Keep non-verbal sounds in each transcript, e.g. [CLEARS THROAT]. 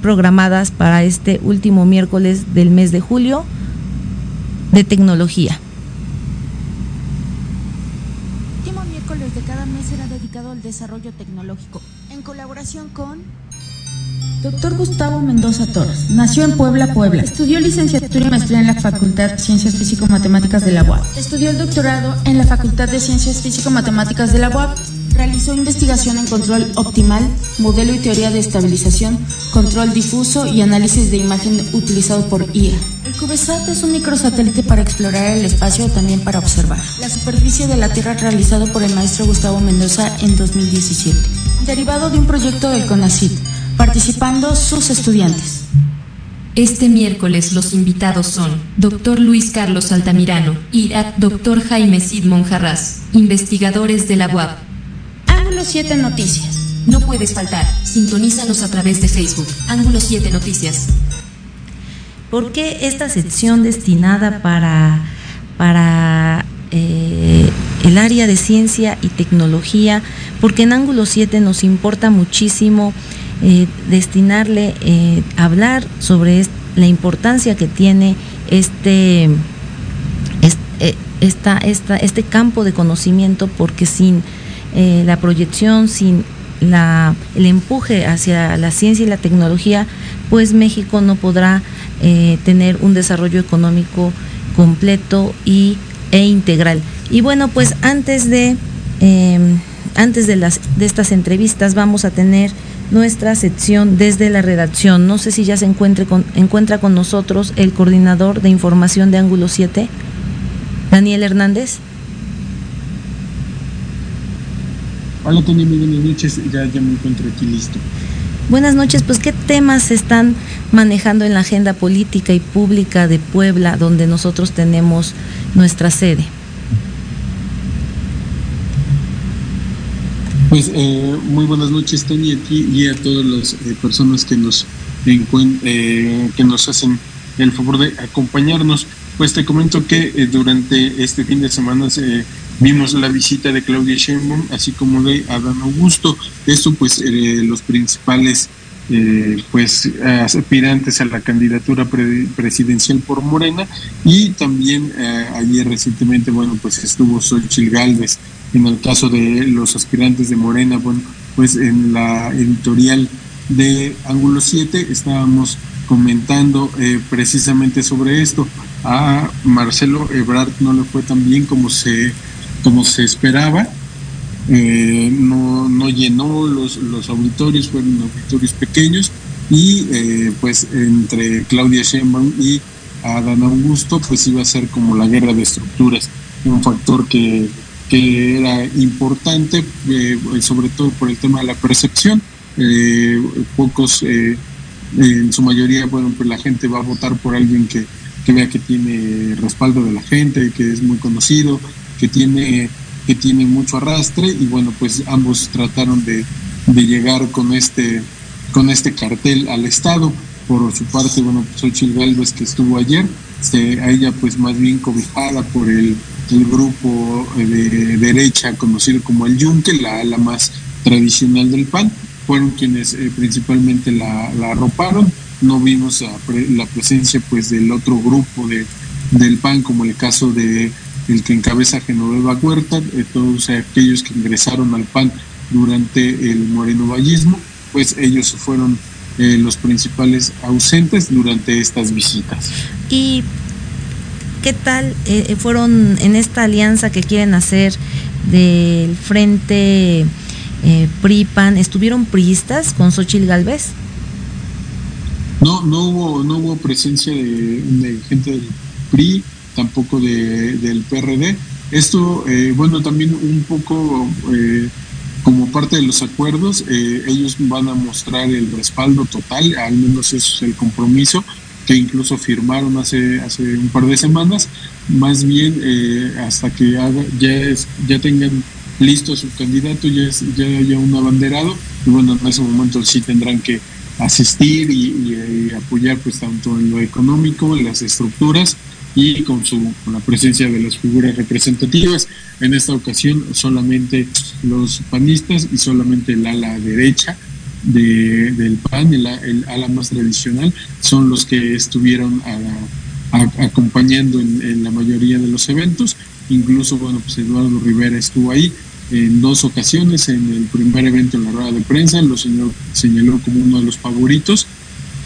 programadas para este último miércoles del mes de julio de tecnología. El último miércoles de cada mes será dedicado al desarrollo tecnológico, en colaboración con Doctor Gustavo Mendoza Torres. Nació en Puebla, Puebla. Estudió licenciatura y maestría en la Facultad de Ciencias Físico-Matemáticas de la UAP. Estudió el doctorado en la Facultad de Ciencias Físico-Matemáticas de la UAP. Realizó investigación en control optimal, modelo y teoría de estabilización, control difuso y análisis de imagen utilizado por IA. El CubeSat es un microsatélite para explorar el espacio o también para observar la superficie de la Tierra realizado por el maestro Gustavo Mendoza en 2017, derivado de un proyecto del CONACYT participando sus estudiantes. Este miércoles los invitados son Dr. Luis Carlos Altamirano y Dr. Jaime Sidmon Jarras, investigadores de la UAP. Ángulo 7 Noticias. No puedes faltar. Sintonízanos a través de Facebook. Ángulo 7 Noticias. ¿Por qué esta sección destinada para, para eh, el área de ciencia y tecnología? Porque en Ángulo 7 nos importa muchísimo eh, destinarle eh, hablar sobre la importancia que tiene este, eh, esta, esta, este campo de conocimiento, porque sin eh, la proyección, sin la, el empuje hacia la ciencia y la tecnología, pues México no podrá tener un desarrollo económico completo y, e integral. Y bueno, pues antes de, antes de, las, de estas entrevistas vamos a tener nuestra sección desde la redacción. No sé si ya se encuentre con, encuentra con nosotros el coordinador de información de Ángulo 7, Daniel Hernández. Hola Tony, muy buenas noches, ya, ya me encuentro aquí listo. Buenas noches, pues qué temas se están manejando en la agenda política y pública de Puebla, donde nosotros tenemos nuestra sede. Pues eh, muy buenas noches, Tony, a ti y a todas las eh, personas que nos eh, que nos hacen el favor de acompañarnos. Pues te comento que eh, durante este fin de semana vimos la visita de Claudia Sheinbaum, así como de Adán Augusto. Esto, pues, los principales pues aspirantes a la candidatura presidencial por Morena y también ayer recientemente bueno pues estuvo Xochitl Galvez en el caso de los aspirantes de Morena, bueno, pues en la editorial de Ángulo 7 estábamos comentando eh, precisamente sobre esto. A Marcelo Ebrard no le fue tan bien como se, como se esperaba. Eh, no, no llenó los, los auditorios, fueron auditorios pequeños y eh, pues entre Claudia Sheinbaum y Adán Augusto pues iba a ser como la guerra de estructuras, un factor que que era importante, eh, sobre todo por el tema de la percepción. Pocos, en su mayoría, bueno, pues la gente va a votar por alguien que, que, vea que tiene respaldo de la gente, que es muy conocido, que tiene, que tiene mucho arrastre y bueno, pues ambos trataron de, de llegar con este, con este cartel al Estado. Por su parte, bueno, pues Xochitl Galvez que estuvo ayer, este, a ella pues más bien cobijada por el el grupo de derecha conocido como el Yunque, la ala más tradicional del PAN, fueron quienes eh, principalmente la, la, arroparon. No vimos la presencia pues del otro grupo de, del PAN, como el caso de el que encabeza Genoveva Huerta, de todos aquellos que ingresaron al PAN durante el moreno vallismo, pues ellos fueron eh, los principales ausentes durante estas visitas. Y ¿Qué tal eh, eh, fueron en esta alianza que quieren hacer del frente eh, PRI-PAN? ¿Estuvieron priistas con Xochitl Galvez? No, no hubo, no hubo presencia de, gente del PRI, tampoco de, del PRD. Esto, eh, bueno, también un poco como parte de los acuerdos, ellos van a mostrar el respaldo total, al menos eso es el compromiso que incluso firmaron hace, hace un par de semanas, más bien eh, hasta que ya, es, ya tengan listo su candidato, ya, ya haya un abanderado, y bueno, en ese momento sí tendrán que asistir y, apoyar pues tanto en lo económico, en las estructuras y con, su, con la presencia de las figuras representativas. En esta ocasión solamente los panistas y solamente el ala derecha del PAN, el, ala más tradicional, son los que estuvieron acompañando en, la mayoría de los eventos. Incluso, bueno, pues Eduardo Rivera estuvo ahí en dos ocasiones. En el primer evento en la rueda de prensa lo señaló, señaló como uno de los favoritos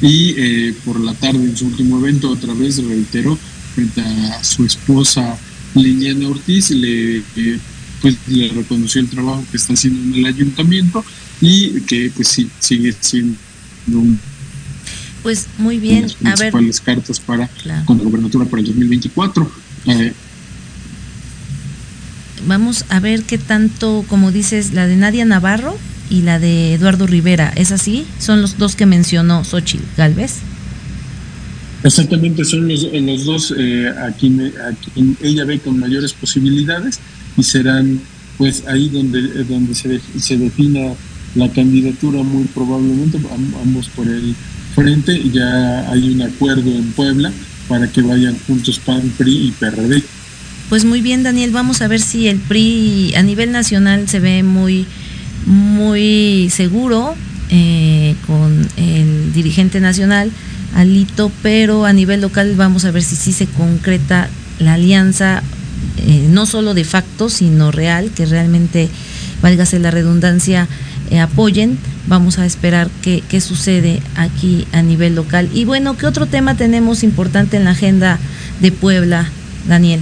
y eh, por la tarde en su último evento otra vez reiteró frente a su esposa Liliana Ortiz, le, eh, pues, le reconoció el trabajo que está haciendo en el ayuntamiento y que pues sí sigue siendo un pues muy bien, las principales cartas para con la gobernatura para el 2024. Eh, Vamos a ver qué tanto, como dices, la de Nadia Navarro y la de Eduardo Rivera, ¿es así? Son los dos que mencionó Xochitl Galvez. Exactamente, son los, los dos eh, a, quien, ella ve con mayores posibilidades y serán pues ahí donde, donde se, se defina la candidatura muy probablemente, ambos por el frente, ya hay un acuerdo en Puebla para que vayan juntos PAN, PRI y PRD. Pues muy bien, Daniel, vamos a ver si el PRI a nivel nacional se ve muy, muy seguro eh, con el dirigente nacional, Alito, pero a nivel local vamos a ver si sí se concreta la alianza, eh, no solo de facto, sino real, que realmente, válgase la redundancia, eh, apoyen. Vamos a esperar qué, qué sucede aquí a nivel local. Y bueno, ¿qué otro tema tenemos importante en la agenda de Puebla, Daniel?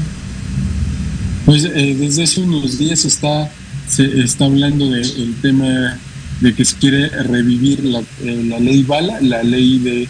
Pues eh, desde hace unos días está, se está hablando del tema de que se quiere revivir la, eh, la ley Bala, la ley de,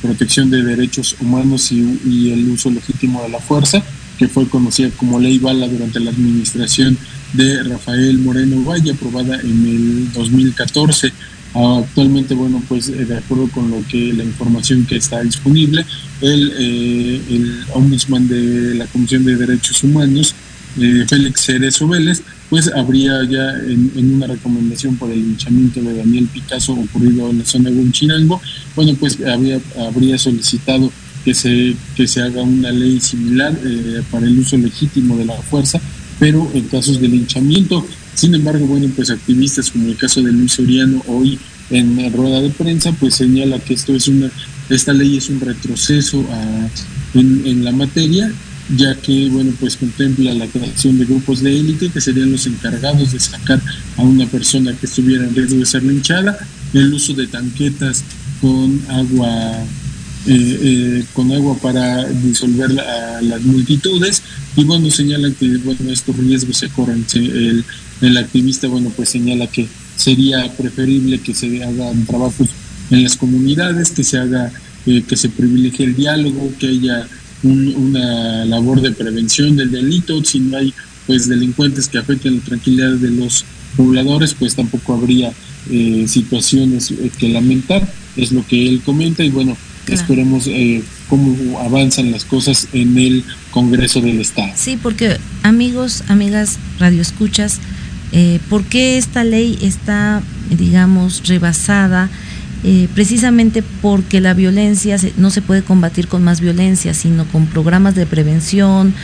protección de derechos humanos y, y, el uso legítimo de la fuerza, que fue conocida como ley Bala durante la administración de Rafael Moreno Valle, aprobada en el 2014. Actualmente, bueno, pues eh, de acuerdo con lo que la información que está disponible, el, eh, el ombudsman de la Comisión de Derechos Humanos, eh, Félix Cerezo Vélez, pues habría ya en, una recomendación por el linchamiento de Daniel Picasso ocurrido en la zona de Hunchinango, bueno, pues habría, habría solicitado que se, que se haga una ley similar para el uso legítimo de la fuerza pero en casos de linchamiento. Sin embargo, bueno, pues activistas como el caso de Luis Soriano hoy en rueda de prensa, pues señala que esto es una, esta ley es un retroceso en, la materia, ya que, bueno, pues contempla la creación de grupos de élite que serían los encargados de sacar a una persona que estuviera en riesgo de ser linchada, el uso de tanquetas con agua eh, eh, con agua para disolver a las multitudes. Y bueno señalan que bueno estos riesgos se corren el, el activista bueno pues señala que sería preferible que se hagan trabajos en las comunidades que se haga eh, que se privilegie el diálogo que haya una labor de prevención del delito si no hay pues delincuentes que afecten la tranquilidad de los pobladores pues tampoco habría situaciones que lamentar es lo que él comenta y bueno Esperemos eh, cómo avanzan las cosas en el Congreso del Estado. Sí, porque amigos, amigas, radioescuchas, eh, ¿por qué esta ley está, digamos, rebasada? Eh, precisamente porque la violencia no se puede combatir con más violencia, sino con programas de prevención,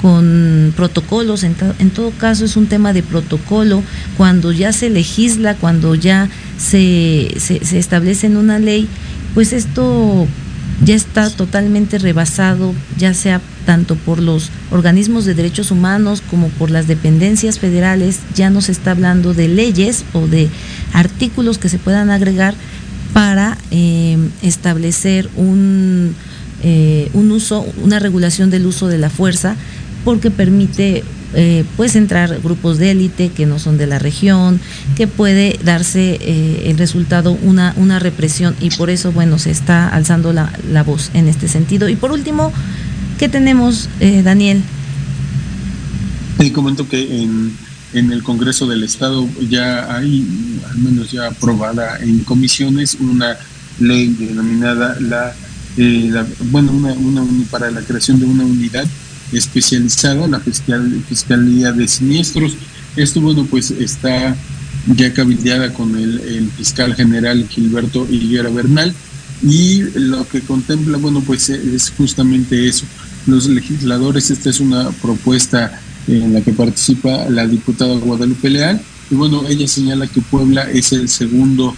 con protocolos, en, todo caso es un tema de protocolo, cuando ya se legisla, cuando ya se, se, se establece en una ley, pues esto ya está totalmente rebasado, ya sea tanto por los organismos de derechos humanos como por las dependencias federales, ya no se está hablando de leyes o de artículos que se puedan agregar para eh, establecer un, eh, un uso, una regulación del uso de la fuerza, porque permite eh, pues entrar grupos de élite que no son de la región, que puede darse eh, el resultado una, una represión y por eso, bueno, se está alzando la, la voz en este sentido. Y por último, ¿qué tenemos, eh, Daniel? Sí, comento que en, en el Congreso del Estado ya hay, al menos ya aprobada en comisiones, una ley denominada la, la bueno, una, una, para la creación de una unidad especializada, la Fiscal, Fiscalía de Siniestros. Esto, bueno, pues está ya cabildeada con el, fiscal general Gilberto Higuera Bernal y lo que contempla, bueno, pues es justamente eso. Los legisladores, esta es una propuesta en la que participa la diputada Guadalupe Leal y bueno, ella señala que Puebla es el segundo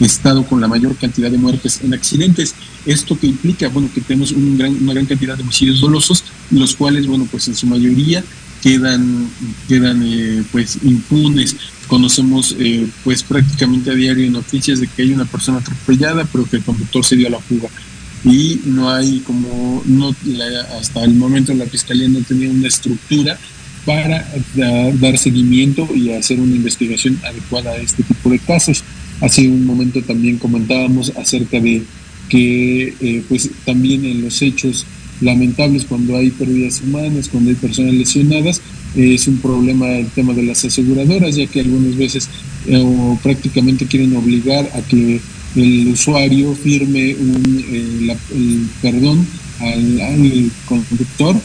estado con la mayor cantidad de muertes en accidentes. Esto que implica, bueno, que tenemos una gran cantidad de homicidios dolosos, los cuales, bueno, pues en su mayoría quedan, quedan eh, pues impunes. Conocemos eh, pues prácticamente a diario noticias de que hay una persona atropellada, pero que el conductor se dio a la fuga. Y no hay como, no hasta el momento la fiscalía no tenía una estructura para dar seguimiento y hacer una investigación adecuada a este tipo de casos. Hace un momento también comentábamos acerca de que eh, pues también en los hechos lamentables cuando hay pérdidas humanas, cuando hay personas lesionadas, es un problema el tema de las aseguradoras, ya que algunas veces eh, prácticamente quieren obligar a que el usuario firme un, eh, el perdón al, conductor,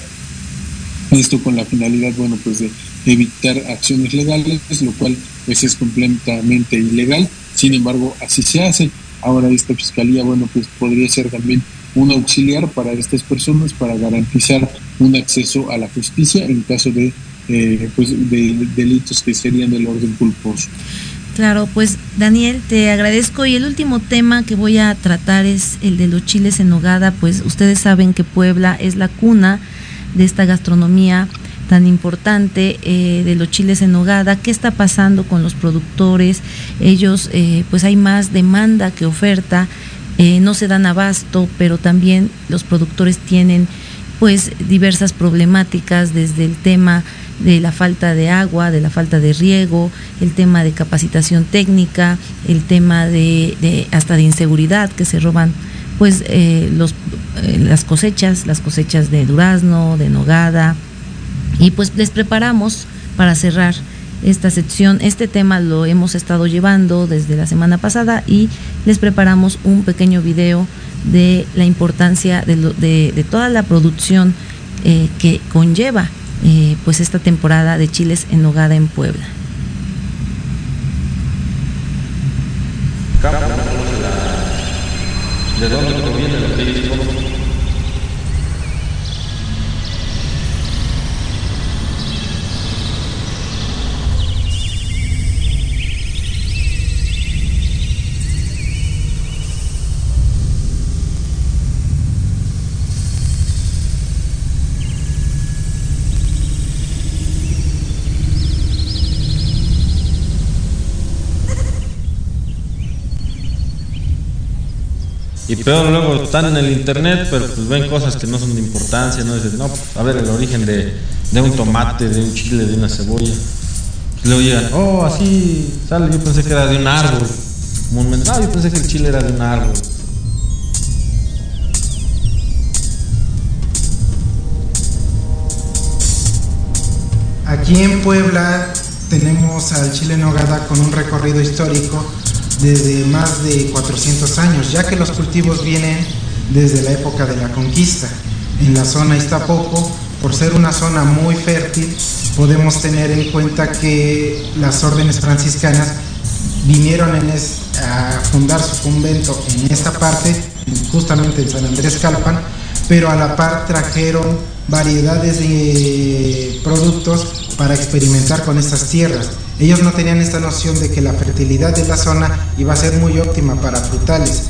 esto con la finalidad, bueno, pues de evitar acciones legales, lo cual pues es completamente ilegal, sin embargo, así se hace. Ahora esta fiscalía, bueno, pues podría ser también un auxiliar para estas personas para garantizar un acceso a la justicia en caso de, eh, pues, de delitos que serían del orden culposo. Claro, pues Daniel, te agradezco. Y el último tema que voy a tratar es el de los chiles en nogada, pues ustedes saben que Puebla es la cuna de esta gastronomía tan importante eh, de los chiles en nogada, qué está pasando con los productores, ellos eh, pues hay más demanda que oferta, eh, no se dan abasto, pero también los productores tienen pues diversas problemáticas desde el tema de la falta de agua, de la falta de riego, el tema de capacitación técnica, el tema de, hasta de inseguridad que se roban pues eh, los, eh, las cosechas, las cosechas de durazno, de nogada y pues les preparamos para cerrar esta sección. Este tema lo hemos estado llevando desde la semana pasada y les preparamos un pequeño video de la importancia de, toda la producción eh, que conlleva eh, pues esta temporada de chiles en nogada en Puebla. ¿De dónde Y peor luego están en el internet, pero pues ven cosas que no son de importancia, no dicen, no, pues, a ver el origen de, de un tomate, de un chile, de una cebolla. Pues luego llegan, oh, así sale, yo pensé que era de un árbol. No, yo pensé que el chile era de un árbol. Aquí en Puebla tenemos al chile nogada con un recorrido histórico desde más de 400 años, ya que los cultivos vienen desde la época de la conquista. En la zona Iztapopo, por ser una zona muy fértil, podemos tener en cuenta que las órdenes franciscanas vinieron a fundar su convento en esta parte, justamente en San Andrés Calpan, pero a la par trajeron variedades de productos para experimentar con estas tierras. Ellos no tenían esta noción de que la fertilidad de la zona iba a ser muy óptima para frutales.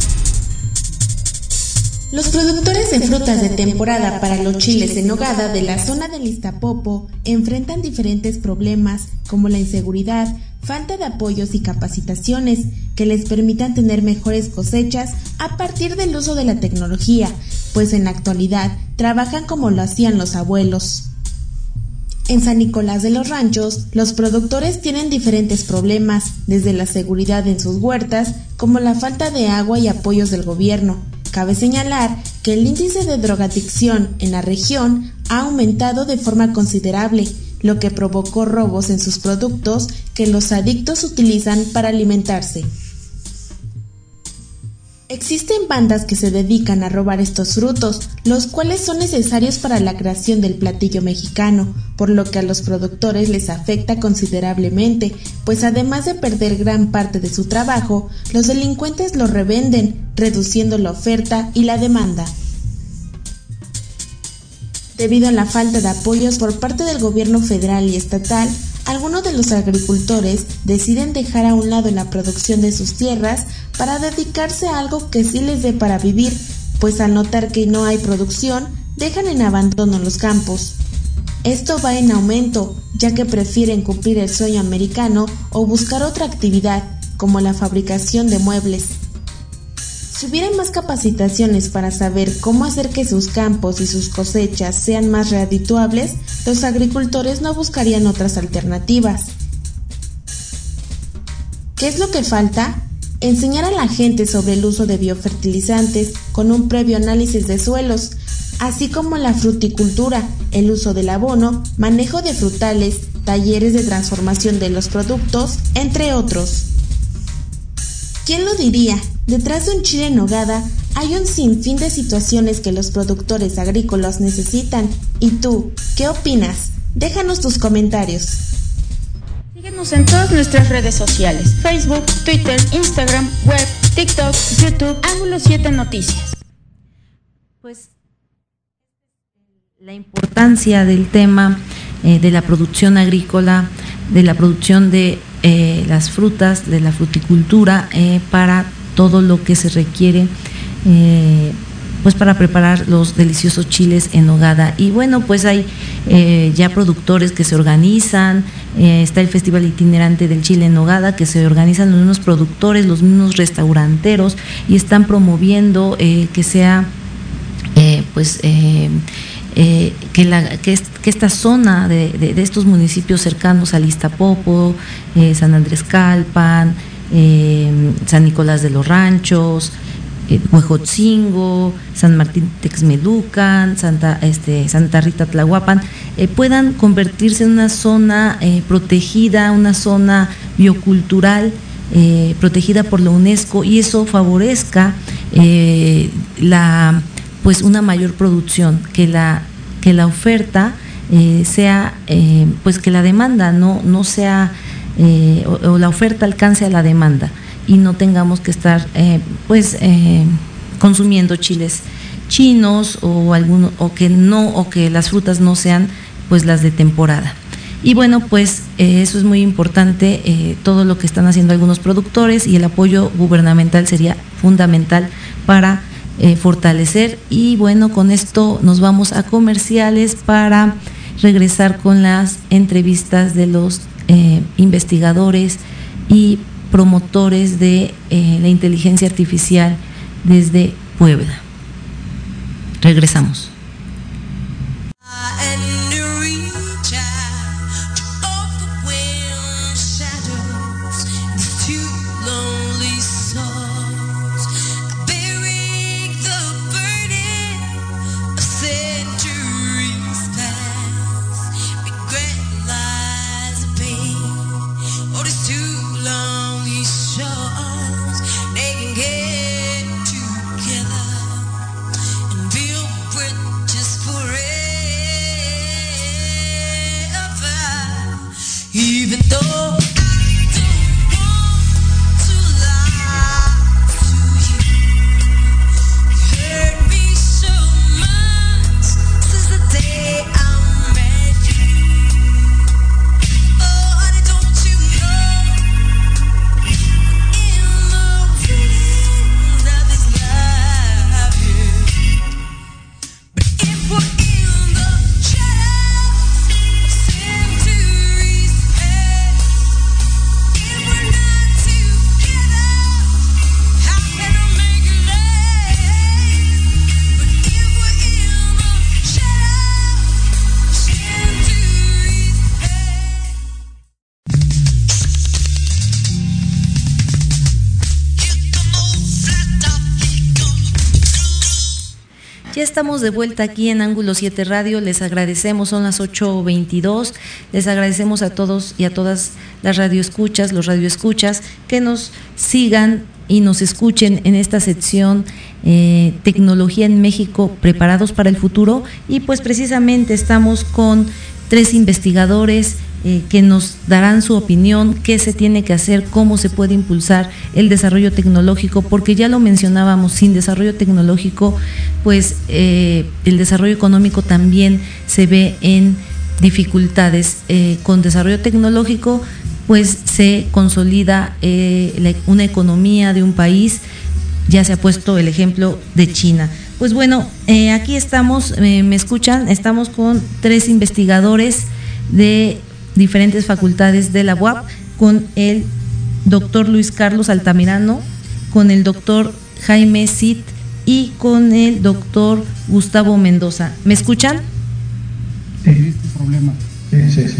Los productores de frutas de temporada para los chiles en nogada de la zona del Iztapopo enfrentan diferentes problemas como la inseguridad, falta de apoyos y capacitaciones que les permitan tener mejores cosechas a partir del uso de la tecnología, pues en la actualidad trabajan como lo hacían los abuelos. En San Nicolás de los Ranchos, los productores tienen diferentes problemas, desde la seguridad en sus huertas, como la falta de agua y apoyos del gobierno. Cabe señalar que el índice de drogadicción en la región ha aumentado de forma considerable, lo que provocó robos en sus productos que los adictos utilizan para alimentarse. Existen bandas que se dedican a robar estos frutos, los cuales son necesarios para la creación del platillo mexicano, por lo que a los productores les afecta considerablemente, pues además de perder gran parte de su trabajo, los delincuentes lo revenden, reduciendo la oferta y la demanda. Debido a la falta de apoyos por parte del gobierno federal y estatal, algunos de los agricultores deciden dejar a un lado la producción de sus tierras para dedicarse a algo que sí les dé para vivir, pues al notar que no hay producción, dejan en abandono los campos. Esto va en aumento, ya que prefieren cumplir el sueño americano o buscar otra actividad, como la fabricación de muebles. Si hubiera más capacitaciones para saber cómo hacer que sus campos y sus cosechas sean más redituables, los agricultores no buscarían otras alternativas. ¿Qué es lo que falta? Enseñar a la gente sobre el uso de biofertilizantes con un previo análisis de suelos, así como la fruticultura, el uso del abono, manejo de frutales, talleres de transformación de los productos, entre otros. ¿Quién lo diría? Detrás de un chile en nogada hay un sinfín de situaciones que los productores agrícolas necesitan. ¿Y tú, qué opinas? Déjanos tus comentarios. Síguenos en todas nuestras redes sociales, Facebook, Twitter, Instagram, web, TikTok, YouTube, Ángulo 7 Noticias. Pues la importancia del tema eh, de la producción agrícola, de la producción de eh, las frutas, de la fruticultura eh, para todo lo que se requiere eh, pues para preparar los deliciosos chiles en hogada. Y bueno, pues hay eh, ya productores que se organizan, eh, está el Festival Itinerante del Chile en Hogada, que se organizan los mismos productores, los mismos restauranteros, y están promoviendo que sea, pues, que, la, que, esta zona de, estos municipios cercanos a Listapopo, San Andrés Calpan, eh, San Nicolás de los Ranchos, eh, Huejotzingo, San Martín Texmelucan, Santa, este, Santa Rita Tlahuapan, eh, puedan convertirse en una zona eh, protegida, una zona biocultural protegida por la UNESCO y eso favorezca la pues una mayor producción, que la, que la oferta sea, pues que la demanda no, no sea eh, o, la oferta alcance a la demanda y no tengamos que estar eh, pues eh, consumiendo chiles chinos o alguno o que no o que las frutas no sean pues las de temporada. Y bueno pues eso es muy importante todo lo que están haciendo algunos productores y el apoyo gubernamental sería fundamental para fortalecer. Y bueno con esto nos vamos a comerciales para regresar con las entrevistas de los eh, investigadores y promotores de eh, la inteligencia artificial desde Puebla. Regresamos. Estamos de vuelta aquí en Ángulo 7 Radio. Les agradecemos, son las 8.22. Les agradecemos a todos y a todas las radioescuchas, los radioescuchas, que nos sigan y nos escuchen en esta sección eh, Tecnología en México, preparados para el futuro. Y pues precisamente estamos con tres investigadores eh, que nos darán su opinión, qué se tiene que hacer, cómo se puede impulsar el desarrollo tecnológico, porque ya lo mencionábamos, sin desarrollo tecnológico, pues eh, el desarrollo económico también se ve en dificultades. Eh, con desarrollo tecnológico, pues se consolida una economía de un país, ya se ha puesto el ejemplo de China. Pues bueno, aquí estamos, me escuchan, estamos con tres investigadores de diferentes facultades de la UAP, con el doctor Luis Carlos Altamirano, con el doctor Jaime Cid y con el doctor Gustavo Mendoza. ¿Me escuchan? Sí, este problema. Sí, sí, sí.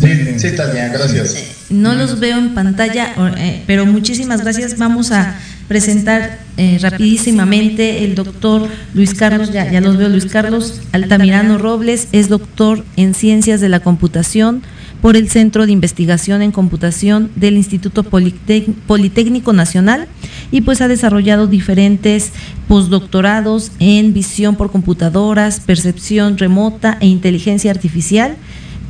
Sí, sí, gracias. Eh, no los veo en pantalla, eh, pero muchísimas gracias. Vamos a presentar eh, rapidísimamente el doctor Luis Carlos, ya, ya los veo, Luis Carlos Altamirano Robles, es doctor en Ciencias de la Computación por el Centro de Investigación en Computación del Instituto Politécnico Nacional y pues ha desarrollado diferentes postdoctorados en visión por computadoras, percepción remota e inteligencia artificial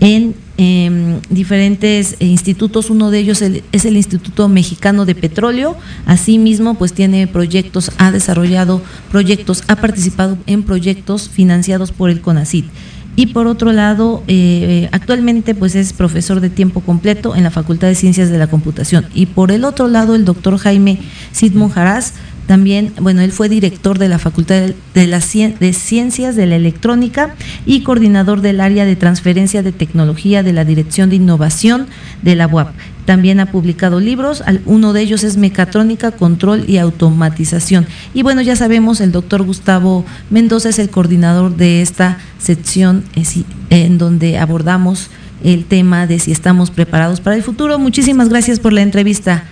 en em, diferentes institutos, uno de ellos es el Instituto Mexicano de Petróleo, asimismo pues tiene proyectos, ha desarrollado proyectos, ha participado en proyectos financiados por el CONACIT y por otro lado, eh, actualmente pues es profesor de tiempo completo en la Facultad de Ciencias de la Computación. Y por el otro lado, el doctor Jaime Sidmon Jaraz, también, bueno, él fue director de la Facultad de, de Ciencias de la Electrónica y coordinador del área de transferencia de tecnología de la Dirección de Innovación de la UAP. También ha publicado libros, uno de ellos es Mecatrónica, Control y Automatización. Y bueno, ya sabemos, el doctor Gustavo Mendoza es el coordinador de esta sección eh, en donde abordamos el tema de si estamos preparados para el futuro. Muchísimas gracias por la entrevista.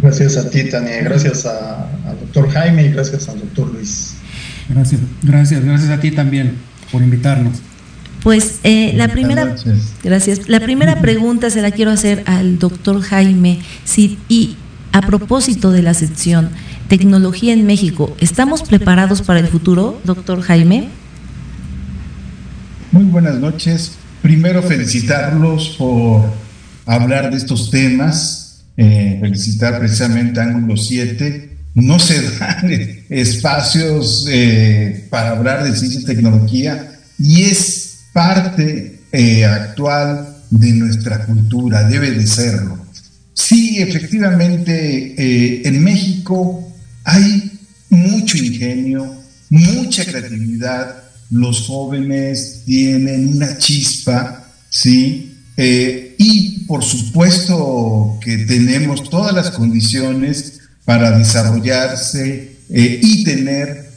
Gracias a ti, Tania, gracias al doctor Jaime y gracias al doctor Luis. Gracias, gracias, gracias a ti también por invitarnos. Pues eh, la primera, gracias. La primera pregunta se la quiero hacer al doctor Jaime y a propósito de la sección Tecnología en México, ¿estamos preparados para el futuro, doctor Jaime? Muy buenas noches. Primero felicitarlos por hablar de estos temas, eh, felicitar precisamente a Ángulo 7. No se dan espacios eh, para hablar de ciencia y tecnología y es parte eh, actual de nuestra cultura, debe de serlo. Sí, efectivamente, eh, en México hay mucho ingenio, mucha creatividad, los jóvenes tienen una chispa, ¿sí? Eh, y por supuesto que tenemos todas las condiciones para desarrollarse y tener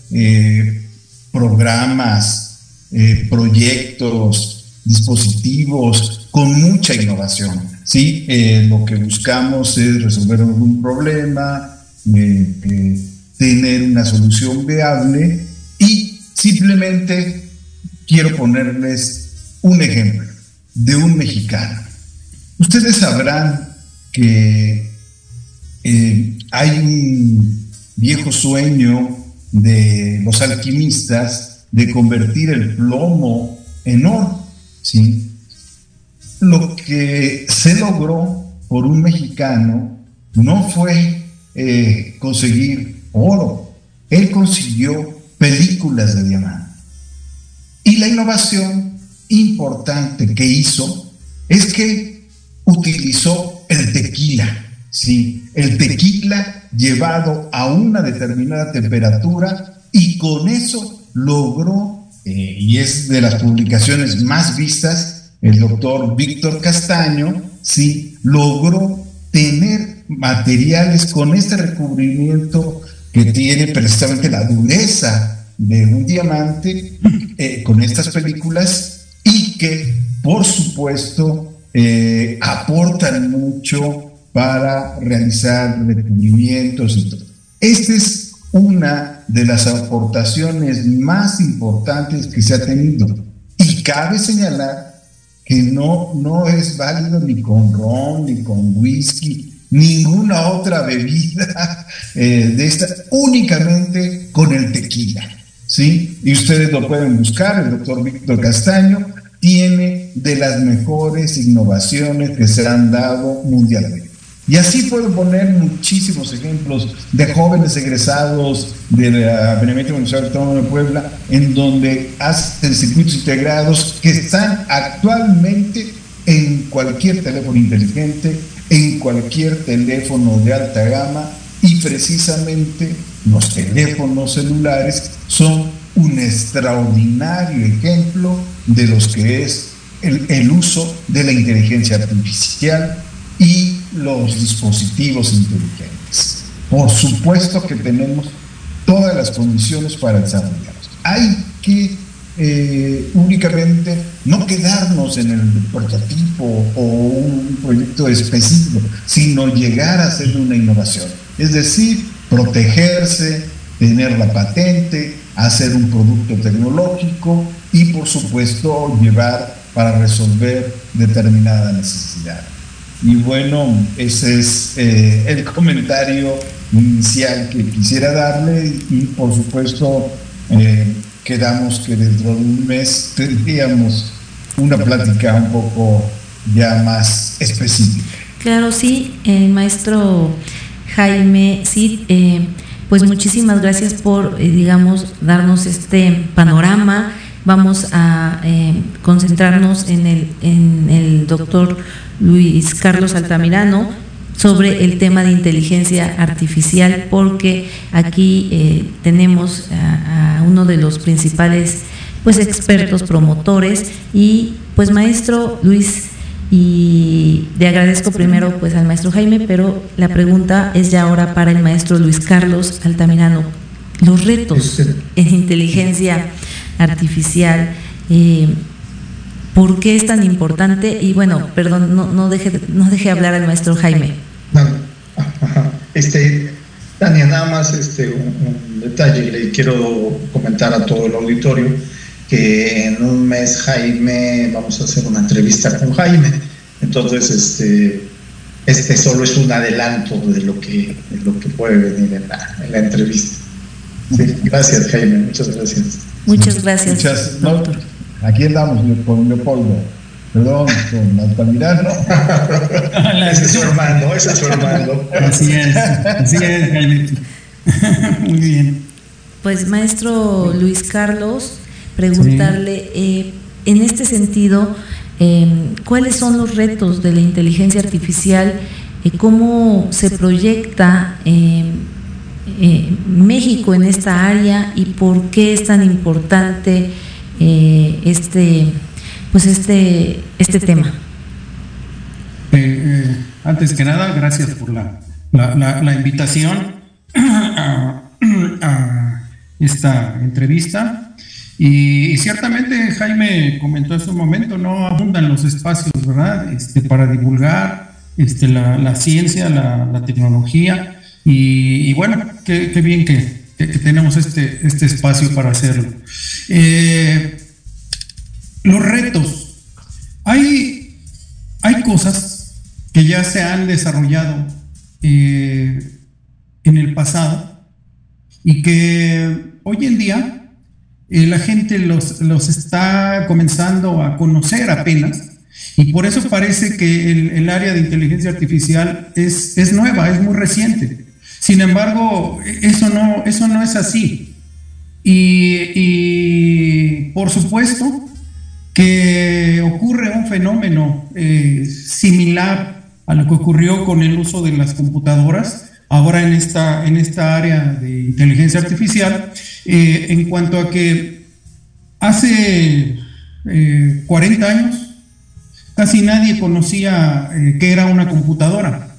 programas, eh, proyectos, dispositivos con mucha innovación. ¿sí? Eh, lo que buscamos es resolver algún problema, eh, tener una solución viable y simplemente quiero ponerles un ejemplo de un mexicano. Ustedes sabrán que hay un viejo sueño de los alquimistas de convertir el plomo en oro. ¿sí? Lo que se logró por un mexicano no fue eh, conseguir oro, él consiguió películas de diamante. Y la innovación importante que hizo es que utilizó el tequila, ¿sí? el tequila llevado a una determinada temperatura y con eso logró, eh, y es de las publicaciones más vistas, el doctor Víctor Castaño, sí, logró tener materiales con este recubrimiento que tiene precisamente la dureza de un diamante eh, con estas películas y que por supuesto eh, aportan mucho para realizar recubrimientos y todo. Este es una de las aportaciones más importantes que se ha tenido. Y cabe señalar que no, no es válido ni con ron, ni con whisky, ninguna otra bebida [LAUGHS] eh, de esta, únicamente con el tequila. ¿sí? Y ustedes lo pueden buscar, el doctor Víctor Castaño tiene de las mejores innovaciones que se han dado mundialmente. Y así puedo poner muchísimos ejemplos de jóvenes egresados de la Benemérita Municipal Autónoma de Puebla, en donde hacen circuitos integrados que están actualmente en cualquier teléfono inteligente, en cualquier teléfono de alta gama y precisamente los teléfonos celulares son un extraordinario ejemplo de los que es el, el uso de la inteligencia artificial y los dispositivos inteligentes. Por supuesto que tenemos todas las condiciones para desarrollarlos. Hay que eh, únicamente no quedarnos en el prototipo o un proyecto específico, sino llegar a hacer una innovación. Es decir, protegerse, tener la patente, hacer un producto tecnológico y por supuesto llevar para resolver determinada necesidad. Y bueno, ese es eh, el comentario inicial que quisiera darle y por supuesto eh, quedamos que dentro de un mes tendríamos una plática un poco ya más específica. Claro, sí, eh, maestro Jaime, sí, pues muchísimas gracias por, digamos, darnos este panorama. Vamos a concentrarnos en el, en el doctor Luis Carlos Altamirano sobre el tema de inteligencia artificial porque aquí eh, tenemos a, uno de los principales pues expertos promotores y pues maestro Luis. Y le agradezco primero pues al maestro Jaime pero la pregunta es ya ahora para el maestro Luis Carlos Altamirano. Los retos en inteligencia artificial eh, ¿Por qué es tan importante? Y bueno, perdón, no, no, deje, no deje hablar al maestro Jaime. Este, Tania, nada más este, un, detalle, le quiero comentar a todo el auditorio que en un mes Jaime, vamos a hacer una entrevista con Jaime, entonces este, este solo es un adelanto de lo que, lo que puede venir en la, en la entrevista. gracias Jaime, muchas gracias. Muchas gracias. Muchas, Aquí andamos con Leopoldo. Perdón, con Altamirano. [LAUGHS] ese es su hermano, ese es su hermano. Así es, así es, Jaime. [LAUGHS] Muy bien. Pues maestro Luis Carlos, preguntarle, eh, en este sentido, eh, ¿cuáles son los retos de la inteligencia artificial? Eh, ¿Cómo se proyecta México en esta área y por qué es tan importante? Eh, este, pues este, este tema. Eh, eh, antes que nada, gracias por la, la, la, invitación a, a, esta entrevista. Y, y, ciertamente Jaime comentó en su momento, no abundan los espacios, ¿verdad? Este, para divulgar este, la, la ciencia, la, la tecnología. Y, y bueno, qué, qué bien que, que, tenemos este, este espacio para hacerlo. Eh, los retos. Hay, hay cosas que ya se han desarrollado eh, en el pasado y que hoy en día eh, la gente los, los, está comenzando a conocer apenas. Y por eso parece que el, el área de inteligencia artificial es, es nueva, es muy reciente. Sin embargo, eso no, eso no es así. Y, por supuesto que ocurre un fenómeno eh, similar a lo que ocurrió con el uso de las computadoras, ahora en esta, en esta área de inteligencia artificial, eh, en cuanto a que hace eh, 40 años casi nadie conocía eh, qué era una computadora.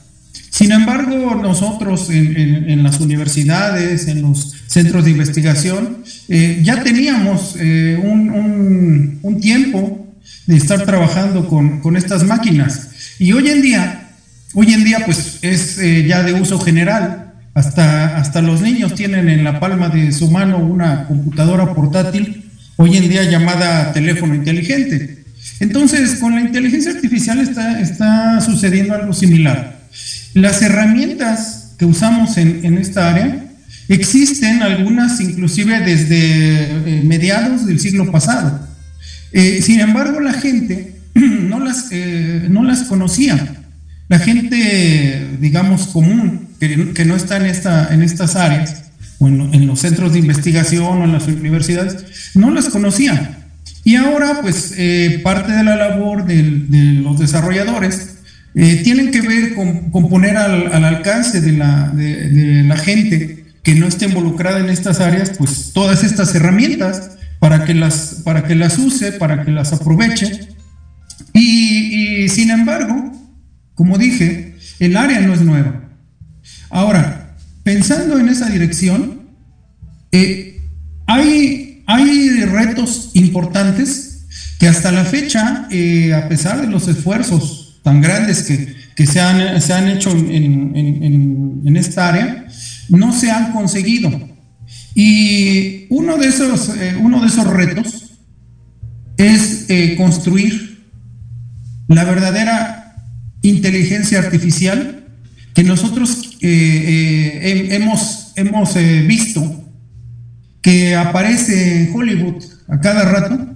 Sin embargo, nosotros en, las universidades, en los centros de investigación, eh, ya teníamos eh, un, tiempo de estar trabajando con, estas máquinas. Y hoy en día, hoy en día pues es eh, ya de uso general. Hasta, hasta los niños tienen en la palma de su mano una computadora portátil, hoy en día llamada teléfono inteligente. Entonces, con la inteligencia artificial está, está sucediendo algo similar. Las herramientas que usamos en, esta área existen algunas inclusive desde eh, mediados del siglo pasado. Eh, sin embargo, la gente [CLEARS THROAT] no las, eh, no las conocía. la gente, digamos, común, que, no está en, esta, en estas áreas, o en, los centros de investigación o en las universidades, no las conocía. Y ahora, pues, parte de la labor de, los desarrolladores eh, tienen que ver con, poner al, alcance de la, gente que no esté involucrada en estas áreas, pues todas estas herramientas para que las, para que las use, para que las aproveche. Y, sin embargo, como dije, el área no es nueva. Ahora, pensando en esa dirección, eh, hay, hay retos importantes que hasta la fecha, eh, a pesar de los esfuerzos tan grandes que, se, han, se, han, hecho en, en, en esta área, no se han conseguido. Y uno de esos, eh, uno de esos retos es eh, construir la verdadera inteligencia artificial que nosotros eh, hemos, hemos visto que aparece en Hollywood a cada rato,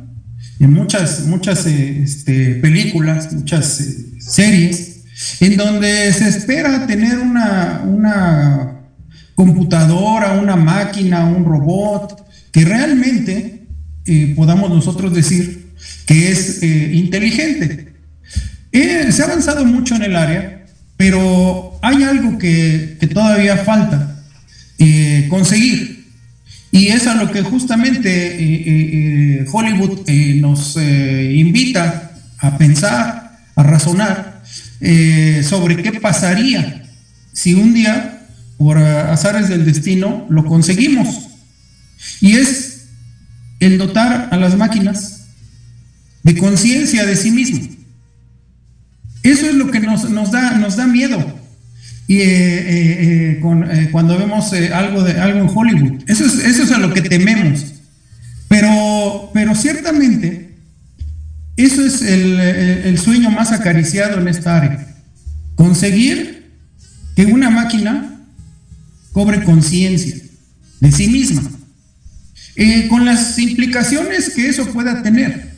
en muchas, muchas este, películas, muchas series, en donde se espera tener una, una computadora, una máquina, un robot, que realmente eh, podamos nosotros decir que es eh, inteligente. Eh, se ha avanzado mucho en el área, pero hay algo que, todavía falta conseguir. Y es a lo que justamente Hollywood nos invita a pensar, a razonar sobre qué pasaría si un día por azares del destino, lo conseguimos. Y es el dotar a las máquinas de conciencia de sí mismo. Eso es lo que nos, da, nos da miedo. Y eh, eh, eh, cuando vemos algo, de, algo en Hollywood, eso es, eso es a lo que tememos. Pero, pero ciertamente, eso es el, el sueño más acariciado en esta área. Conseguir que una máquina cobre conciencia de sí misma, eh, con las implicaciones que eso pueda tener.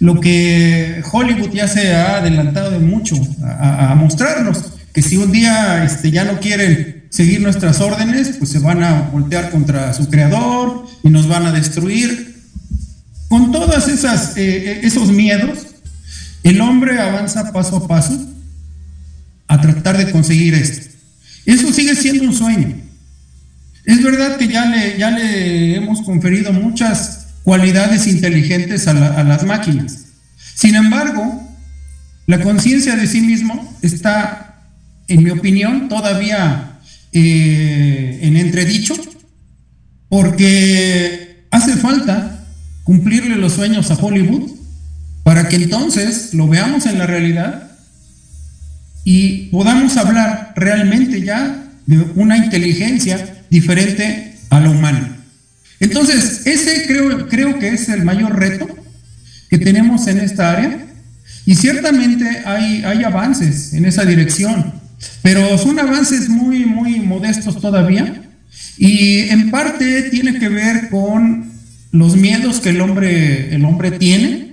Lo que Hollywood ya se ha adelantado de mucho a, mostrarnos, que si un día este, ya no quieren seguir nuestras órdenes, pues se van a voltear contra su creador y nos van a destruir. Con todos esas, eh, eh, esos miedos, el hombre avanza paso a paso a tratar de conseguir esto. Eso sigue siendo un sueño. Es verdad que ya le, ya le hemos conferido muchas cualidades inteligentes a, las máquinas. Sin embargo, la conciencia de sí mismo está, en mi opinión, todavía eh, en entredicho, porque hace falta cumplirle los sueños a Hollywood para que entonces lo veamos en la realidad y podamos hablar realmente ya de una inteligencia diferente a la humana. Entonces, ese creo, creo que es el mayor reto que tenemos en esta área y ciertamente hay, hay avances en esa dirección, pero son avances muy, muy modestos todavía y en parte tiene que ver con los miedos que el hombre, el hombre tiene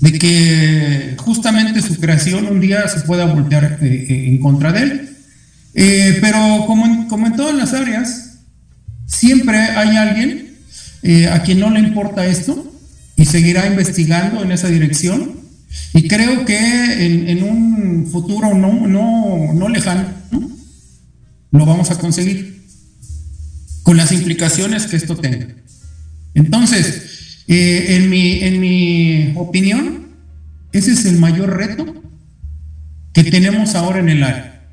de que justamente su creación un día se pueda voltear eh, eh, en contra de él. Eh, pero como en, como en, todas las áreas, siempre hay alguien a quien no le importa esto y seguirá investigando en esa dirección. Y creo que en, un futuro no, no, no lejano lo vamos a conseguir con las implicaciones que esto tenga. Entonces, eh, en, mi, en mi opinión, ese es el mayor reto que tenemos ahora en el área.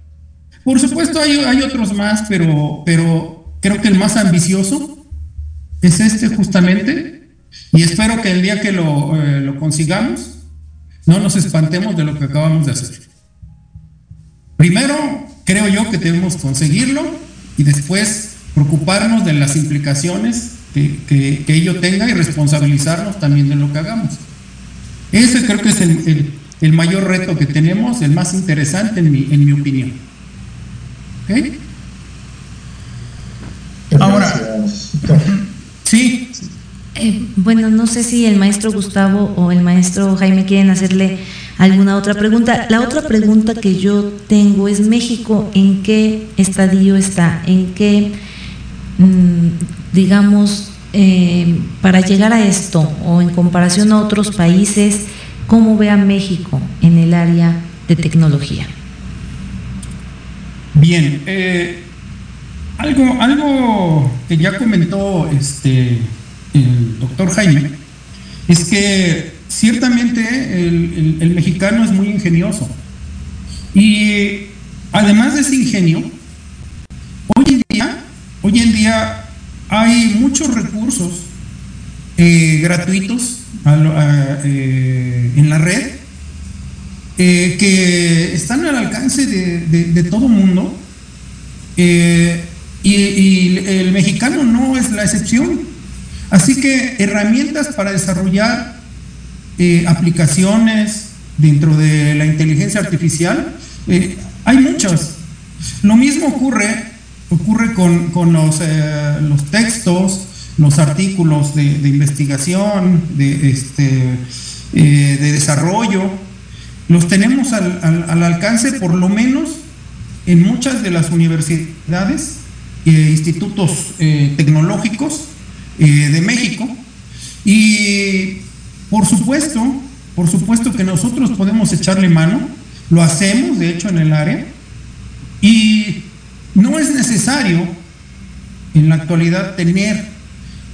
Por supuesto hay, hay otros más, pero, pero creo que el más ambicioso es este justamente, y espero que el día que lo, eh, lo consigamos, no nos espantemos de lo que acabamos de hacer. Primero, creo yo que debemos conseguirlo y después preocuparnos de las implicaciones que, ello tenga y responsabilizarnos también de lo que hagamos. Ese creo que es el, mayor reto que tenemos, el más interesante en mi, en mi opinión. Ahora, sí. Eh, bueno, no sé si el maestro Gustavo o el maestro Jaime quieren hacerle alguna otra pregunta. La otra pregunta que yo tengo es México, ¿en qué estadio está? ¿En qué, mm, digamos, eh, para llegar a esto o en comparación a otros países, cómo ve a México en el área de tecnología? Bien, eh, algo, algo que ya comentó este, el doctor Jaime es que ciertamente el, mexicano es muy ingenioso. Y además de ese ingenio, hoy en día, hoy en día hay muchos recursos eh, gratuitos eh, en la red eh, que están al alcance de, todo mundo. y el mexicano no es la excepción. Así que herramientas para desarrollar aplicaciones dentro de la inteligencia artificial, hay muchas. Lo mismo ocurre, ocurre con, los, eh, los, textos, los artículos de, investigación, de, este, de desarrollo. Los tenemos al, al, alcance por lo menos en muchas de las universidades e institutos tecnológicos de México. Y por supuesto, por supuesto que nosotros podemos echarle mano, lo hacemos de hecho en el área, y no es necesario en la actualidad tener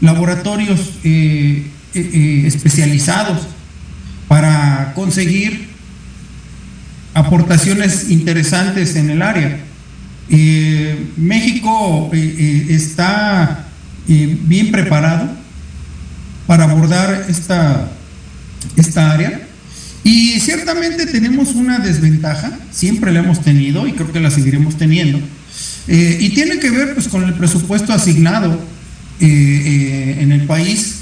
laboratorios eh, eh, eh, especializados para conseguir aportaciones interesantes en el área. México está bien preparado para abordar esta esta área. Y ciertamente tenemos una desventaja, siempre la hemos tenido y creo que la seguiremos teniendo. Eh, y tiene que ver pues, con el presupuesto asignado eh, eh, en el país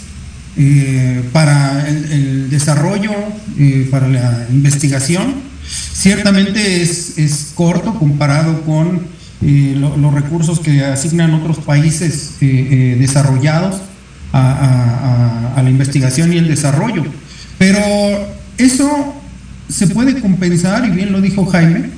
para el, desarrollo, para la investigación. Ciertamente es, es corto comparado con los recursos que asignan otros países desarrollados a la investigación y el desarrollo. Pero eso se puede compensar, y bien lo dijo Jaime,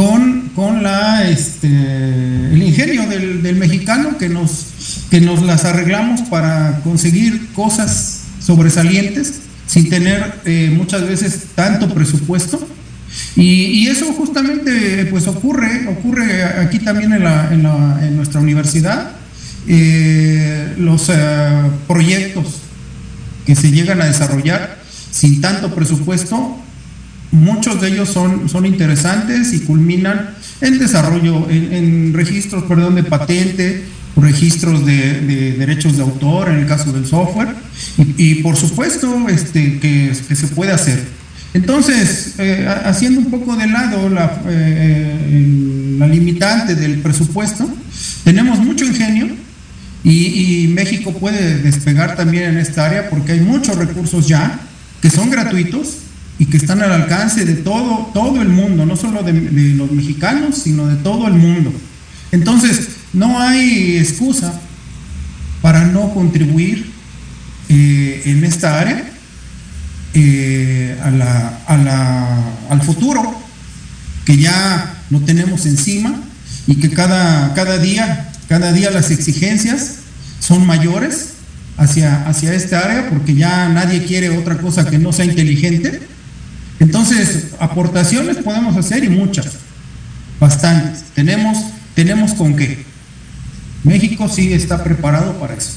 con, con la, este, el ingenio del, mexicano que nos, que nos las arreglamos para conseguir cosas sobresalientes sin tener eh, muchas veces tanto presupuesto. Y, eso justamente pues ocurre, ocurre aquí también en, la, en, la, en nuestra universidad. Eh, los eh, proyectos que se llegan a desarrollar sin tanto presupuesto, muchos de ellos son, son interesantes y culminan en desarrollo, en, registros, perdón, de patente, registros de, derechos de autor en el caso del software y, por supuesto este, que, se puede hacer. Entonces, eh, haciendo un poco de lado la, eh, la limitante del presupuesto, tenemos mucho ingenio, y, México puede despegar también en esta área porque hay muchos recursos ya que son gratuitos y que están al alcance de todo, todo el mundo, no solo de, los mexicanos, sino de todo el mundo. Entonces, no hay excusa para no contribuir eh, en esta área eh, al futuro que ya lo tenemos encima y que cada, cada día cada día las exigencias son mayores hacia, hacia esta área porque ya nadie quiere otra cosa que no sea inteligente. Entonces, aportaciones podemos hacer y muchas, bastantes. Tenemos, tenemos con qué. México sí está preparado para eso.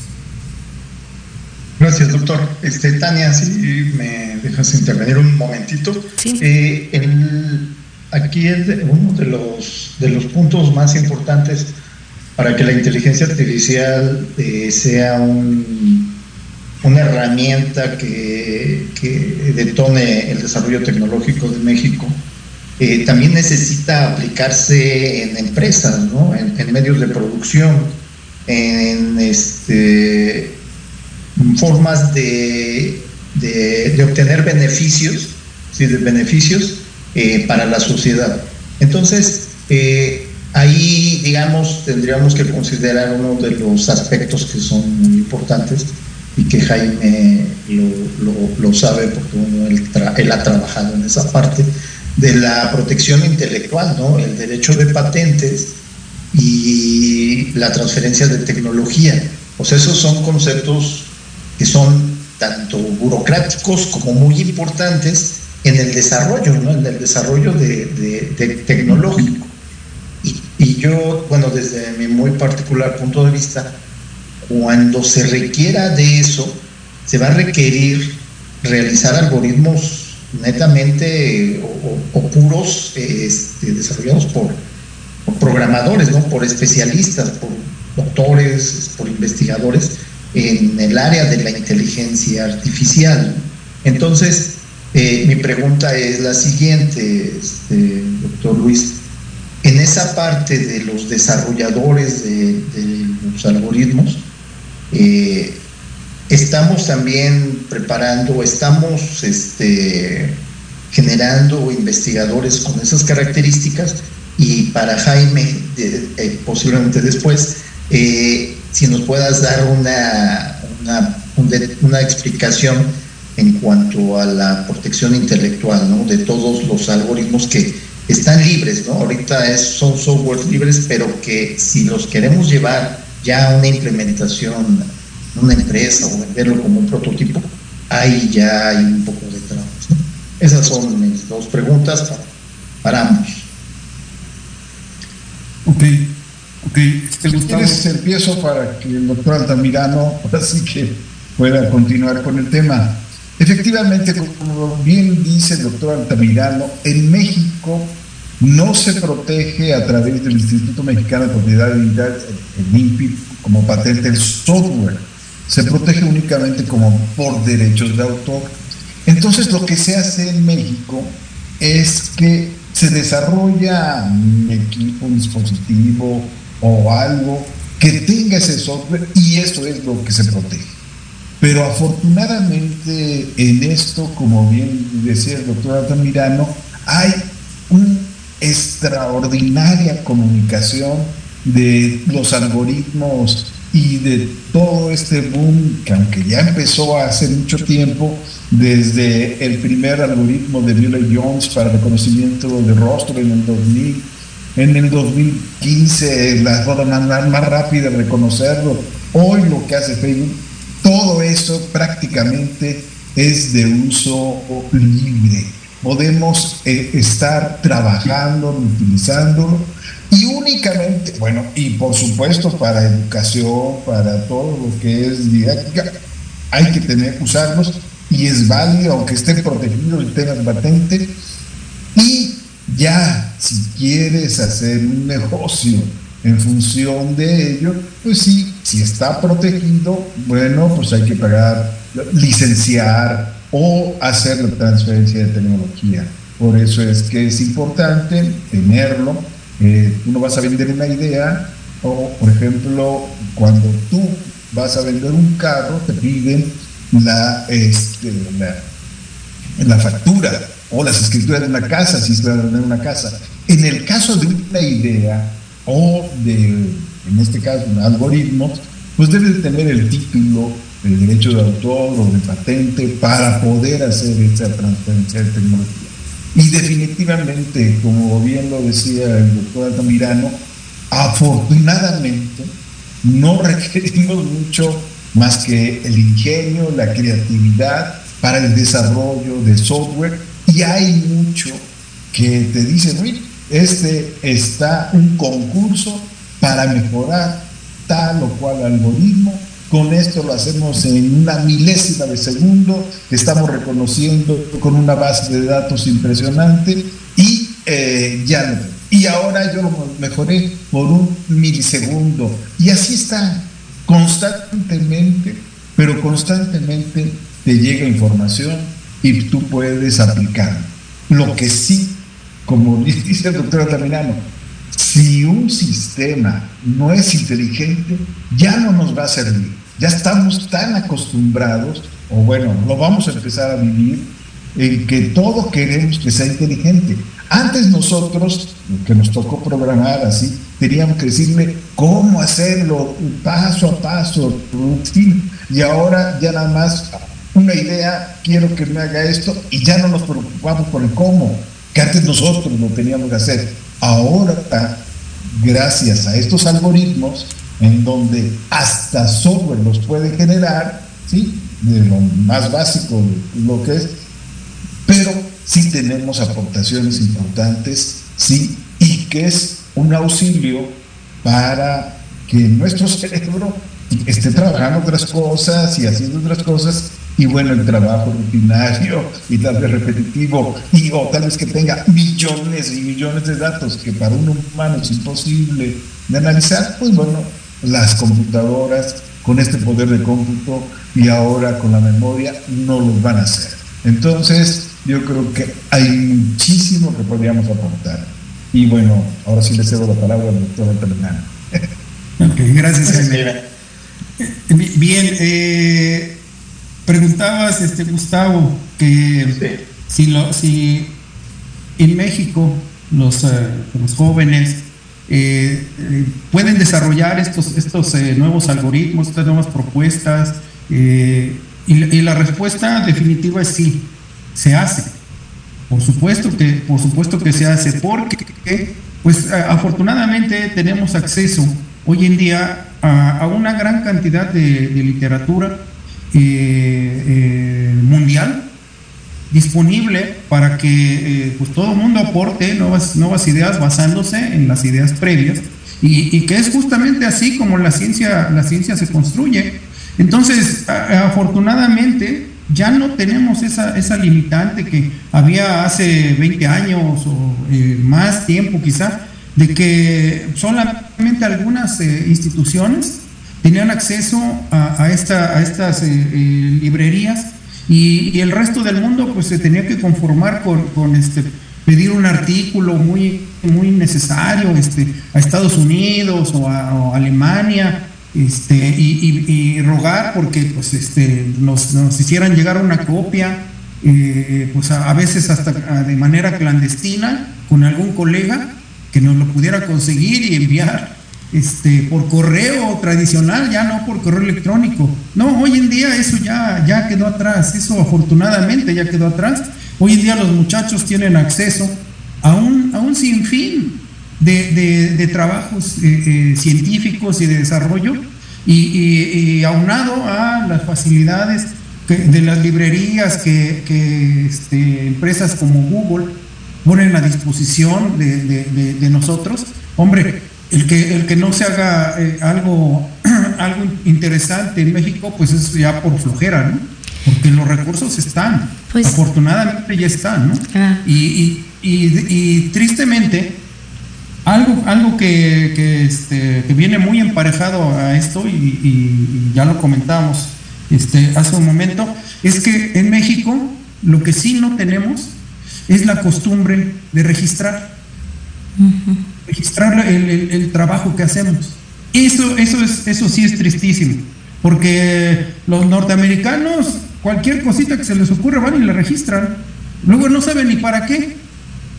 Gracias, doctor. Este, Tania, si me dejas intervenir un momentito. Sí. Eh, aquí es uno de los, de los puntos más importantes para que la inteligencia artificial eh, sea una herramienta que, detone el desarrollo tecnológico de México, eh, también necesita aplicarse en empresas, en, medios de producción, en este, formas de, obtener beneficios, ¿sí? de beneficios eh, para la sociedad. Entonces, Ahí, digamos, tendríamos que considerar uno de los aspectos que son importantes, y que Jaime lo, sabe porque él, ha trabajado en esa parte, de la protección intelectual, ¿no? el derecho de patentes y la transferencia de tecnología. Sea, esos son conceptos que son tanto burocráticos como muy importantes en el desarrollo, ¿no? en el desarrollo de, tecnológico. Y, y, yo, bueno, desde mi muy particular punto de vista, cuando se requiera de eso, se va a requerir realizar algoritmos netamente o, puros este, desarrollados por, programadores, ¿no? por especialistas, por doctores, por investigadores en el área de la inteligencia artificial. Entonces, eh, mi pregunta es la siguiente, este, doctor Luis. En esa parte de los desarrolladores de, los algoritmos, eh, estamos también preparando, estamos este, generando investigadores con esas características y para Jaime, eh, posiblemente después, si nos puedas dar una, una explicación en cuanto a la protección intelectual, ¿no? De todos los algoritmos que están libres, ¿no? Ahorita son softwares libres, pero que si los queremos llevar ya una implementación en una empresa o venderlo como un prototipo, ahí ya hay un poco de trabas. Esas son mis dos preguntas para, ambos. Ok, ok. Este, empiezo para que el doctor Altamirano, [LAUGHS] así que pueda continuar con el tema. Efectivamente, como bien dice el doctor Altamirano, en México no se protege a través del Instituto Mexicano de Propiedad Intellectual, el INPI, como patente el software. Se protege únicamente como por derechos de autor. Entonces lo que se hace en México es que se desarrolla un equipo, un dispositivo o algo que tenga ese software y eso es lo que se protege. Pero afortunadamente en esto, como bien decía el doctor Altamirano, hay una extraordinaria comunicación de los algoritmos y de todo este boom que aunque ya empezó hace mucho tiempo, desde el primer algoritmo de Billy Jones para reconocimiento de rostro en el 2000, en el 2015 la forma más, más rápida de reconocerlo, hoy lo que hace Facebook todo eso prácticamente es de uso libre. Podemos eh, estar trabajando, utilizándolo y únicamente, bueno, y por supuesto para educación, para todo lo que es didáctica, hay que tener, usarlos y es válido, aunque esté protegido el tema patente. Y ya, si quieres hacer un negocio en función de ello, pues sí, si está protegido, bueno, pues hay que pagar, licenciar o hacer la transferencia de tecnología. Por eso es que es importante tenerlo. Eh, uno vas a vender una idea o, por ejemplo, cuando tú vas a vender un carro, te piden la, este, la, la factura o las escrituras de una casa, si es a vender una casa. En el caso de una idea, o de, en este caso, un algoritmo, pues debe tener el título de derecho de autor o de patente para poder hacer esa transferencia de tecnología. Y definitivamente, como bien lo decía el doctor Altamirano, afortunadamente no [LAUGHS] requerimos mucho más que el ingenio, la creatividad para el desarrollo de software y hay mucho que te dicen, este está un concurso para mejorar tal o cual algoritmo. Con esto lo hacemos en una milésima de segundo, estamos reconociendo con una base de datos impresionante y eh, ya Y ahora yo lo mejoré por un milisegundo. Y así está, constantemente, pero constantemente te llega información y tú puedes aplicar. Lo que sí como [LAUGHS] dice el doctor Altamirano, si un sistema no es inteligente, ya no nos va a servir. Ya estamos tan acostumbrados, o bueno, lo vamos a empezar a vivir, en que todo queremos que sea inteligente. Antes nosotros, que nos tocó programar así, teníamos que decirle cómo hacerlo, paso a paso, y ahora ya nada más una idea, quiero que me haga esto, y ya no nos preocupamos por el cómo, que antes nosotros lo teníamos que hacer. Ahora, gracias a estos algoritmos, en donde hasta software los puede generar, ¿sí? de lo más básico, lo que es, pero sí tenemos aportaciones importantes, sí, y que es un auxilio para que nuestro cerebro esté trabajando otras cosas y haciendo otras cosas y bueno, el trabajo rutinario y tal vez repetitivo, y o tal vez que tenga millones y millones de datos que para un humano es imposible de analizar, pues bueno, las computadoras con este poder de cómputo y ahora con la memoria no los van a hacer. Entonces, yo creo que hay muchísimo que podríamos aportar. Y bueno, ahora sí le cedo la palabra al doctor Altamirano. [LAUGHS] gracias, Bien, eh, preguntabas, este, Gustavo, que si, lo, si en México los, eh, los jóvenes eh, pueden desarrollar estos, estos nuevos algoritmos, estas nuevas propuestas, y, y la respuesta definitiva es sí, se hace. Por supuesto que, por supuesto que se hace, porque pues afortunadamente tenemos acceso hoy en día a, una gran cantidad de, literatura eh, eh, mundial disponible para que eh, pues todo el mundo aporte nuevas, nuevas ideas basándose en las ideas previas y, y, que es justamente así como la ciencia, la ciencia se construye. Entonces, afortunadamente, ya no tenemos esa, esa limitante que había hace 20 años o eh, más tiempo quizá, de que solamente algunas eh, instituciones tenían acceso a, esta, a estas librerías y, el resto del mundo pues se tenía que conformar con, este, pedir un artículo muy, muy necesario este, a Estados Unidos o a Alemania este, y, rogar porque pues, este, nos, hicieran llegar una copia, eh, pues a, veces hasta de manera clandestina, con algún colega que nos lo pudiera conseguir y enviar este, por correo tradicional, ya no por correo electrónico. No, hoy en día eso ya, ya quedó atrás, eso afortunadamente ya quedó atrás. Hoy en día los muchachos tienen acceso a un, a un sinfín de, trabajos eh, eh, científicos y de desarrollo y, aunado a las facilidades de las librerías que, este, empresas como Google ponen a disposición de, nosotros, hombre, el que, el que no se haga eh, algo, [CLEARS THROAT] algo interesante en México, pues es ya por flojera, ¿no? Porque los recursos están, pues afortunadamente ya están, ¿no? Ah. y, y tristemente, algo, algo que, este, que, viene muy emparejado a esto, y, ya lo comentamos este, hace un momento, es que en México lo que sí no tenemos es la costumbre de registrar, registrar el, trabajo que hacemos. Eso, eso, es, eso sí es tristísimo, porque los norteamericanos, cualquier cosita que se les ocurra van y la registran, luego no saben ni para qué,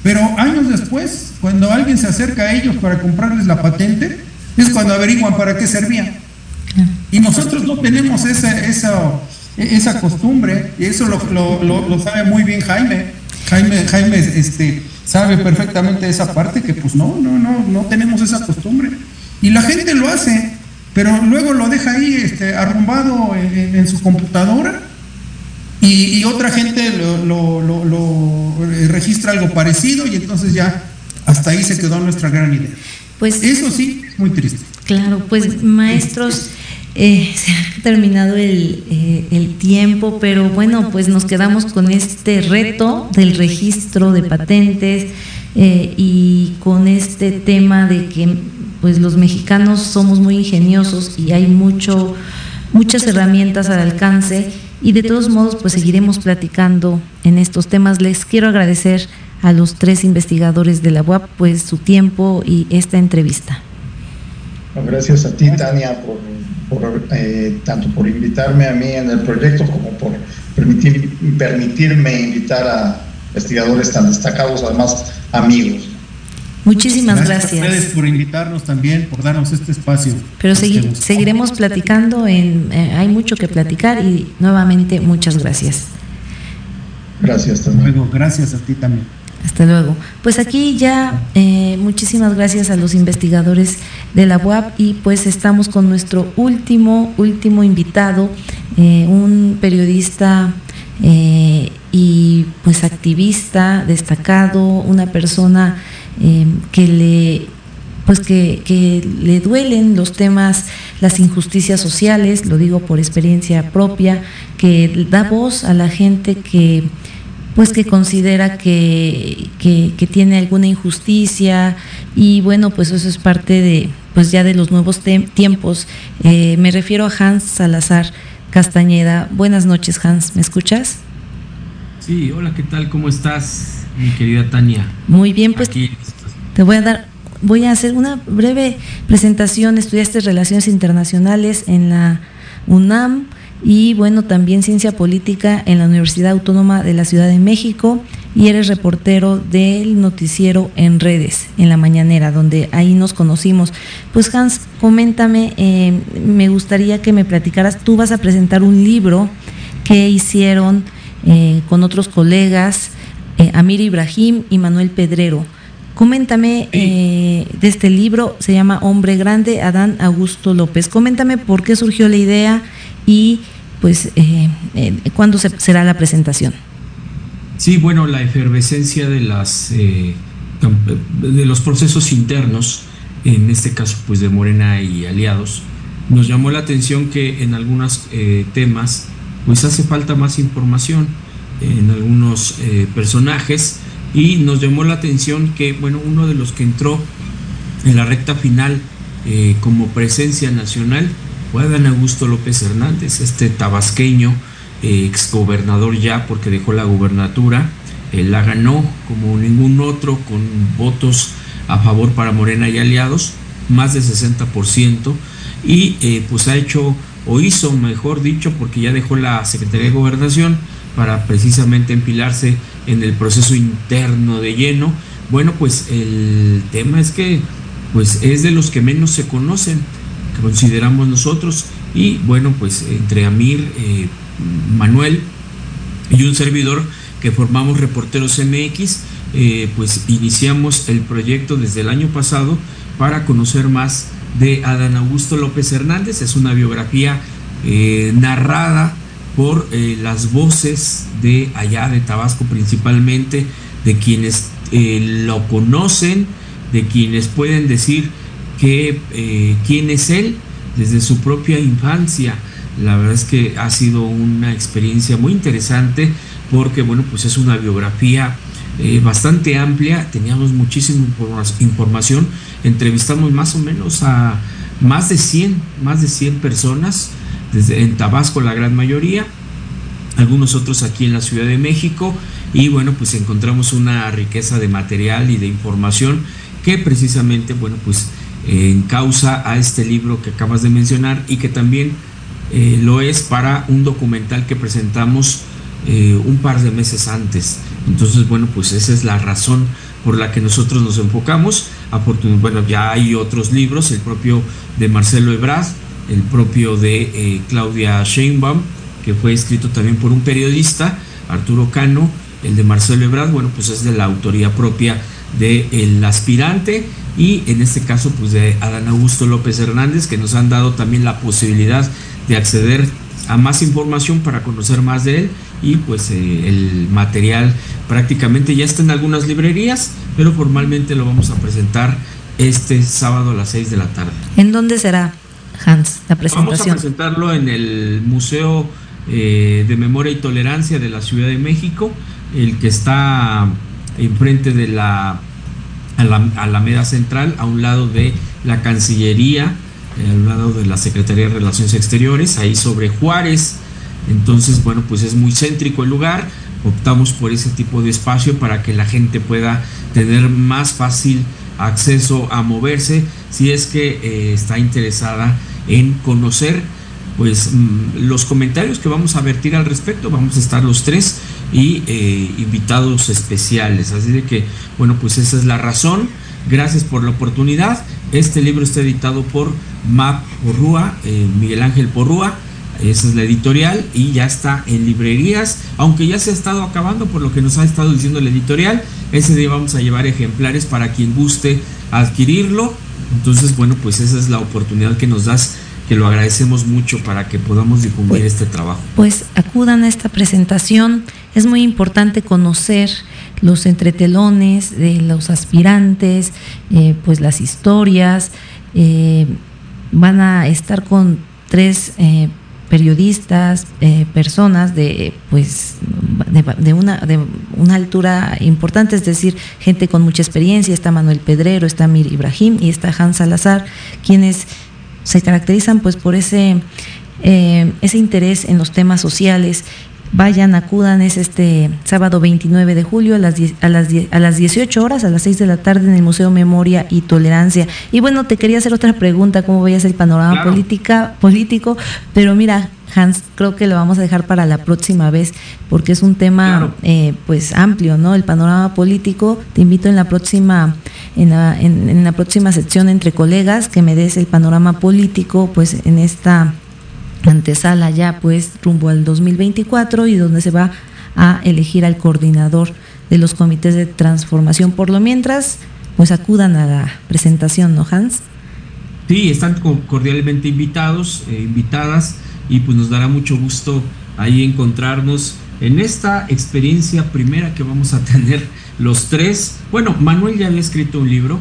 pero años después, cuando alguien se acerca a ellos para comprarles la patente, es cuando averiguan para qué servía. Y nosotros no tenemos esa, esa, esa costumbre, y eso lo, sabe muy bien Jaime. Jaime, Jaime este, sabe perfectamente esa parte que pues no, no, no, no tenemos esa costumbre. Y la gente lo hace, pero luego lo deja ahí este, arrumbado en su computadora y, otra gente lo, eh, registra algo parecido y entonces ya hasta ahí se quedó nuestra gran idea. Pues eso sí, muy triste. Claro, pues maestros, eh, se ha terminado el, eh, el, tiempo, pero bueno, pues nos quedamos con este reto del registro de patentes y con este tema de que pues los mexicanos somos muy ingeniosos y hay mucho muchas herramientas al alcance y de todos modos pues seguiremos platicando en estos temas. Les quiero agradecer a los tres investigadores de la UAP pues su tiempo y esta entrevista. Gracias a ti Tania por, eh, tanto por invitarme a mí en el proyecto como por permitir, permitirme invitar a investigadores tan destacados, además amigos. Muchísimas gracias. a ustedes por invitarnos también, por darnos este espacio. Pero seguiremos platicando, en, eh, hay mucho que platicar y nuevamente muchas gracias. Gracias también. Luego, gracias a ti también. Hasta luego. Pues aquí ya eh, muchísimas gracias a los investigadores de la UAP y pues estamos con nuestro último, último invitado, eh, un periodista eh, y pues activista destacado, una persona que le pues que, que, le duelen los temas, las injusticias sociales, lo digo por experiencia propia, que da voz a la gente que pues que considera que, que, tiene alguna injusticia y bueno, pues eso es parte de, pues ya de los nuevos tiempos. Eh, me refiero a Hans Salazar Castañeda. Buenas noches, Hans, ¿me escuchas? Sí, hola, ¿qué tal? ¿Cómo estás, mi querida Tania? Muy bien, pues te voy a dar, voy a hacer una breve presentación. Estudiaste Relaciones Internacionales en la UNAM y bueno, también ciencia política en la Universidad Autónoma de la Ciudad de México y eres reportero del noticiero en redes, en la mañanera, donde ahí nos conocimos. Pues Hans, coméntame, eh, me gustaría que me platicaras, tú vas a presentar un libro que hicieron eh, con otros colegas, eh, Amir Ibrahim y Manuel Pedrero. Coméntame de este libro, se llama Hombre Grande, Adán Augusto López. Coméntame por qué surgió la idea y pues eh, eh, cuándo será la presentación. Sí, bueno, la efervescencia de las eh, de los procesos internos, en este caso pues de Morena y aliados, nos llamó la atención que en algunos temas pues hace falta más información en algunos personajes y nos llamó la atención que bueno uno de los que entró en la recta final como presencia nacional Adán Augusto López Hernández, este tabasqueño, eh, exgobernador ya porque dejó la gubernatura, él la ganó como ningún otro con votos a favor para Morena y aliados, más de 60%, y eh, pues ha hecho, o hizo mejor dicho, porque ya dejó la Secretaría de Gobernación para precisamente empilarse en el proceso interno de lleno. Bueno, pues el tema es que pues es de los que menos se conocen consideramos nosotros. Y bueno, pues entre Amir, eh, Manuel y un servidor que formamos Reporteros MX, eh, pues iniciamos el proyecto desde el año pasado para conocer más de Adán Augusto López Hernández. Es una biografía eh, narrada por las voces de allá de Tabasco principalmente, de quienes lo conocen, de quienes pueden decir que eh, quién es él desde su propia infancia. La verdad es que ha sido una experiencia muy interesante porque, bueno, pues es una biografía eh, bastante amplia, teníamos muchísima información, entrevistamos más o menos a más de 100, más de 100 personas, desde en Tabasco la gran mayoría, algunos otros aquí en la Ciudad de México, y bueno, pues encontramos una riqueza de material y de información que precisamente, bueno, pues en causa a este libro que acabas de mencionar y que también eh, lo es para un documental que presentamos eh, un par de meses antes. Entonces, bueno, pues esa es la razón por la que nosotros nos enfocamos. Bueno, ya hay otros libros, el propio de Marcelo Ebrard, el propio de eh, Claudia Sheinbaum, que fue escrito también por un periodista, Arturo Cano, el de Marcelo Ebrard, bueno, pues es de la autoría propia del el aspirante y en este caso pues de Adán Augusto López Hernández que nos han dado también la posibilidad de acceder a más información para conocer más de él y pues eh, el material prácticamente ya está en algunas librerías pero formalmente lo vamos a presentar este sábado a las 6 de la tarde. ¿En dónde será Hans la presentación? Vamos a presentarlo en el Museo eh, de Memoria y Tolerancia de la Ciudad de México, el que está enfrente de la a la Alameda Central, a un lado de la Cancillería, eh, al lado de la Secretaría de Relaciones Exteriores, ahí sobre Juárez. Entonces, bueno, pues es muy céntrico el lugar. Optamos por ese tipo de espacio para que la gente pueda tener más fácil acceso a moverse si es que eh, está interesada en conocer pues mm, los comentarios que vamos a vertir al respecto. Vamos a estar los tres y eh, invitados especiales. Así de que, bueno, pues esa es la razón. Gracias por la oportunidad. Este libro está editado por MAP Porrúa, eh, Miguel Ángel Porrúa. Esa es la editorial y ya está en librerías, aunque ya se ha estado acabando por lo que nos ha estado diciendo la editorial. Ese día vamos a llevar ejemplares para quien guste adquirirlo. Entonces, bueno, pues esa es la oportunidad que nos das que lo agradecemos mucho para que podamos difundir Pues- este trabajo. Pues acudan a esta presentación. Es muy importante conocer los entretelones de los aspirantes, eh, pues las historias. eh, van a estar con tres eh, periodistas, personas de pues de, de una de una altura importante, es decir, gente con mucha experiencia. Está Manuel Pedrero, está Mir Ibrahim y está Hans Salazar, quienes se caracterizan pues por ese eh, ese interés en los temas sociales. Vayan, acudan, es este sábado 29 de julio a las, 10 a, las 10 a las 18 horas, a las 6 de la tarde en el Museo Memoria y Tolerancia. Y bueno, te quería hacer otra pregunta, ¿cómo veías el panorama Claro. política, político? Pero mira, Hans, creo que lo vamos a dejar para la próxima vez, porque es un tema Claro. eh, pues amplio, ¿no? El panorama político. Te invito en la próxima, en la, en, en la próxima sección entre colegas que me des el panorama político, pues en esta antesala ya pues rumbo al 2024 y donde se va a elegir al coordinador de los comités de transformación. Por lo mientras, pues acudan a la presentación, ¿no, Hans? Sí, están co- cordialmente invitados, eh, invitadas, y pues nos dará mucho gusto ahí encontrarnos en esta experiencia primera que vamos a [LAUGHS] tener los tres. Bueno, Manuel ya había escrito un libro,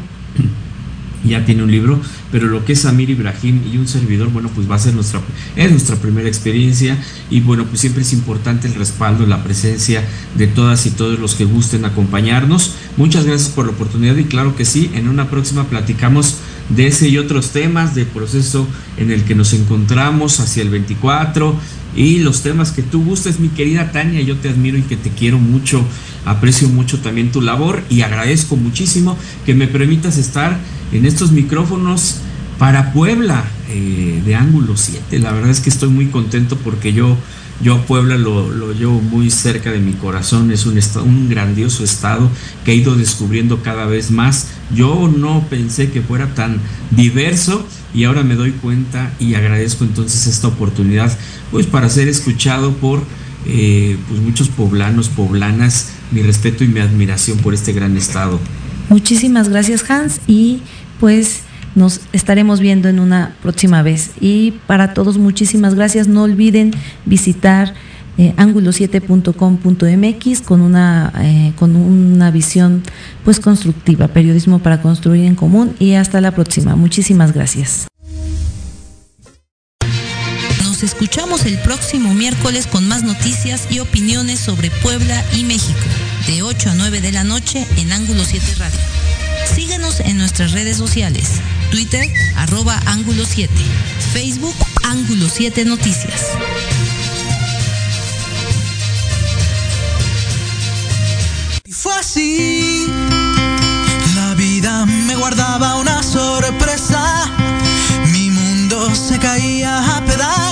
ya tiene un libro, pero lo que es Amir Ibrahim y un servidor, bueno, pues va a ser nuestra, es nuestra primera experiencia y bueno, pues siempre es importante el respaldo, la presencia de todas y todos los que gusten acompañarnos. Muchas gracias por la oportunidad y claro que sí, en una próxima platicamos de ese y otros temas, del proceso en el que nos encontramos hacia el 24 y los temas que tú gustes, mi querida Tania, yo te admiro y que te quiero mucho, aprecio mucho también tu labor y agradezco muchísimo que me permitas estar en estos micrófonos para Puebla eh, de Ángulo 7. La verdad es que estoy muy contento porque yo, yo a Puebla lo, lo llevo muy cerca de mi corazón. Es un, esta- un grandioso estado que he ido descubriendo cada vez más. Yo no pensé que fuera tan diverso y ahora me doy cuenta y agradezco entonces esta oportunidad pues para ser escuchado por eh, pues muchos poblanos, poblanas. Mi respeto y mi admiración por este gran estado. Muchísimas gracias, Hans, pues nos estaremos viendo en una próxima vez. Y para todos, muchísimas gracias. No olviden visitar eh, ángulo7.com.mx con una eh, con una visión pues constructiva, periodismo para construir en común y hasta la próxima. Muchísimas gracias. Nos escuchamos el próximo miércoles con más noticias y opiniones sobre Puebla y México, de 8 a 9 de la noche en Ángulo 7 Radio. Síguenos en nuestras redes sociales, Twitter, arroba Ángulo 7, Facebook, Ángulo 7 Noticias. Y fue así. La vida me guardaba una sorpresa. Mi mundo se caía a pedazos.